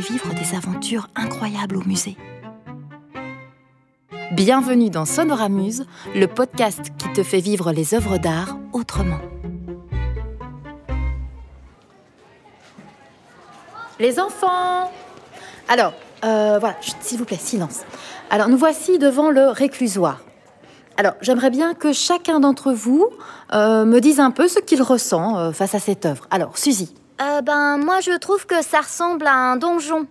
vivre des aventures incroyables au musée. Bienvenue dans Sonoramuse, le podcast qui te fait vivre les œuvres d'art autrement. Les enfants Alors, euh, voilà, s'il vous plaît, silence. Alors, nous voici devant le réclusoire. Alors, j'aimerais bien que chacun d'entre vous euh, me dise un peu ce qu'il ressent euh, face à cette œuvre. Alors, Suzy. Euh, ben, moi, je trouve que ça ressemble à un donjon.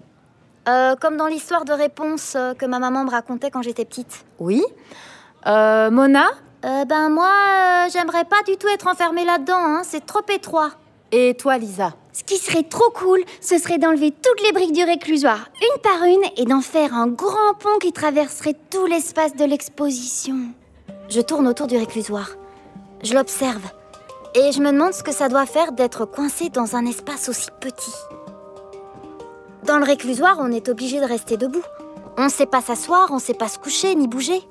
Euh, comme dans l'histoire de réponse euh, que ma maman me racontait quand j'étais petite. Oui. Euh, Mona Euh, ben, moi, euh, j'aimerais pas du tout être enfermée là-dedans, hein, c'est trop étroit. Et toi, Lisa Ce qui serait trop cool, ce serait d'enlever toutes les briques du réclusoire, une par une, et d'en faire un grand pont qui traverserait tout l'espace de l'exposition. Je tourne autour du réclusoire. Je l'observe. Et je me demande ce que ça doit faire d'être coincé dans un espace aussi petit. Dans le réclusoire, on est obligé de rester debout. On ne sait pas s'asseoir, on ne sait pas se coucher ni bouger.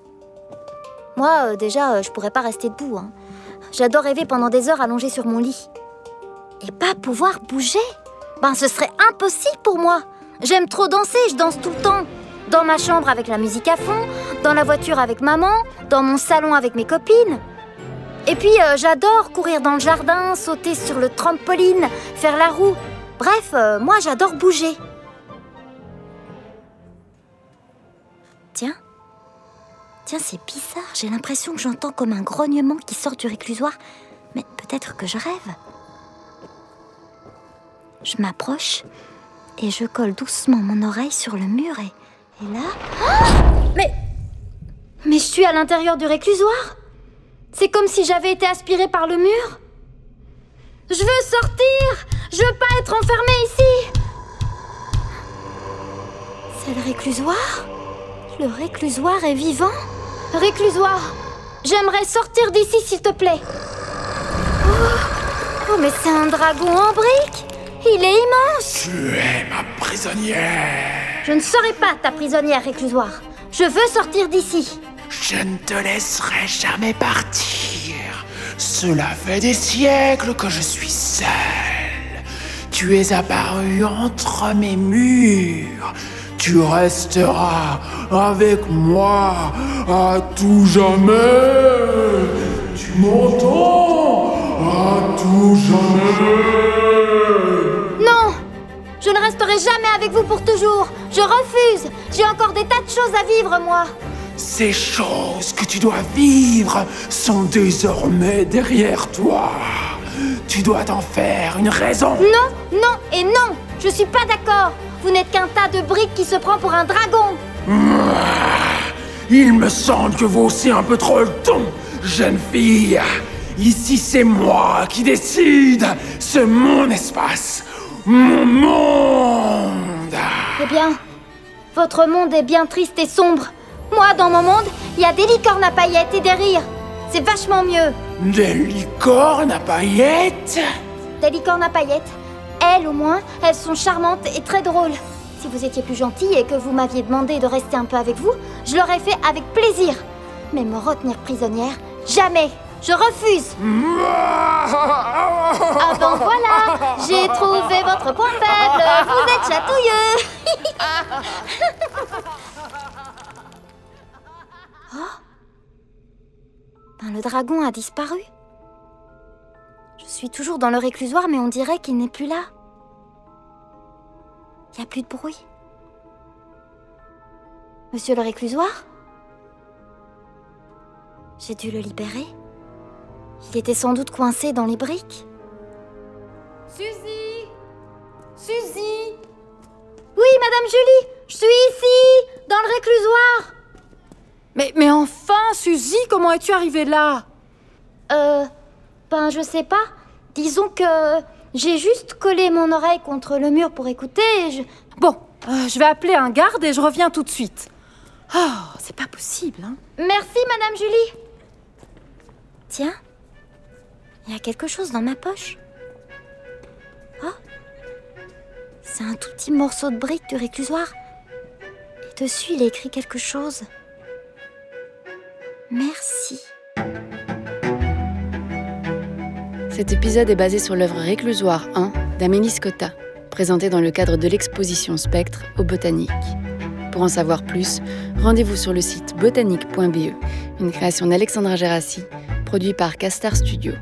Moi, euh, déjà, euh, je pourrais pas rester debout. hein. J'adore rêver pendant des heures allongée sur mon lit. Et pas pouvoir bouger? Ben, ce serait impossible pour moi. J'aime trop danser, je danse tout le temps. Dans ma chambre avec la musique à fond, dans la voiture avec maman, dans mon salon avec mes copines. Et puis, euh, j'adore courir dans le jardin, sauter sur le trampoline, faire la roue. Bref, euh, moi, j'adore bouger. Tiens. Tiens, c'est bizarre. J'ai l'impression que j'entends comme un grognement qui sort du réclusoire. Mais peut-être que je rêve. Je m'approche et je colle doucement mon oreille sur le mur et, et là... Ah mais... Mais je suis à l'intérieur du réclusoire C'est comme si j'avais été aspirée par le mur Je veux sortir Je veux pas être enfermée ici C'est le réclusoire? Le réclusoire est vivant? Réclusoire J'aimerais sortir d'ici s'il te plaît oh, oh, mais c'est un dragon en briques Il est immense Tu es ma prisonnière. Je ne serai pas ta prisonnière réclusoire. Je veux sortir d'ici. Je ne te laisserai jamais partir. Cela fait des siècles que je suis seul. Tu es apparu entre mes murs. Tu resteras avec moi à tout jamais. Tu m'entends À tout jamais. Non Je ne resterai jamais avec vous pour toujours. Je refuse. J'ai encore des tas de choses à vivre, moi. Ces choses que tu dois vivre sont désormais derrière toi. Tu dois t'en faire une raison. Non, non et non Je suis pas d'accord. Vous n'êtes qu'un tas de briques qui se prend pour un dragon. Il me semble que vous haussez un peu trop le ton, jeune fille. Ici, c'est moi qui décide. C'est mon espace. Mon monde. Eh bien, votre monde est bien triste et sombre. Moi, dans mon monde, il y a des licornes à paillettes et des rires. C'est vachement mieux. Des licornes à paillettes? Des licornes à paillettes. Elles, au moins, elles sont charmantes et très drôles. Si vous étiez plus gentil et que vous m'aviez demandé de rester un peu avec vous, je l'aurais fait avec plaisir. Mais me retenir prisonnière, jamais. Je refuse. Ah ben voilà, j'ai trouvé votre point faible. Vous êtes chatouilleux. dragon a disparu. Je suis toujours dans le réclusoire, mais on dirait qu'il n'est plus là. Il n'y a plus de bruit. Monsieur le réclusoire J'ai dû le libérer. Il était sans doute coincé dans les briques. Suzy Suzy Oui, Madame Julie, je suis ici, dans le réclusoire. mais, mais enfin, Suzy, comment es-tu arrivée là? Euh, ben je sais pas. Disons que j'ai juste collé mon oreille contre le mur pour écouter et je... Bon, euh, je vais appeler un garde et je reviens tout de suite. Oh, c'est pas possible, hein Merci, Madame Julie. Tiens, il y a quelque chose dans ma poche. Oh, c'est un tout petit morceau de brique du réclusoire. Et dessus, il est écrit quelque chose. Merci. Cet épisode est basé sur l'œuvre Réclusoire 1 d'Amélie Scotta, présenté dans le cadre de l'exposition Spectre au Botanique. Pour en savoir plus, rendez-vous sur le site botanique.be, une création d'Alexandra Gérassi, produit par Castar Studio.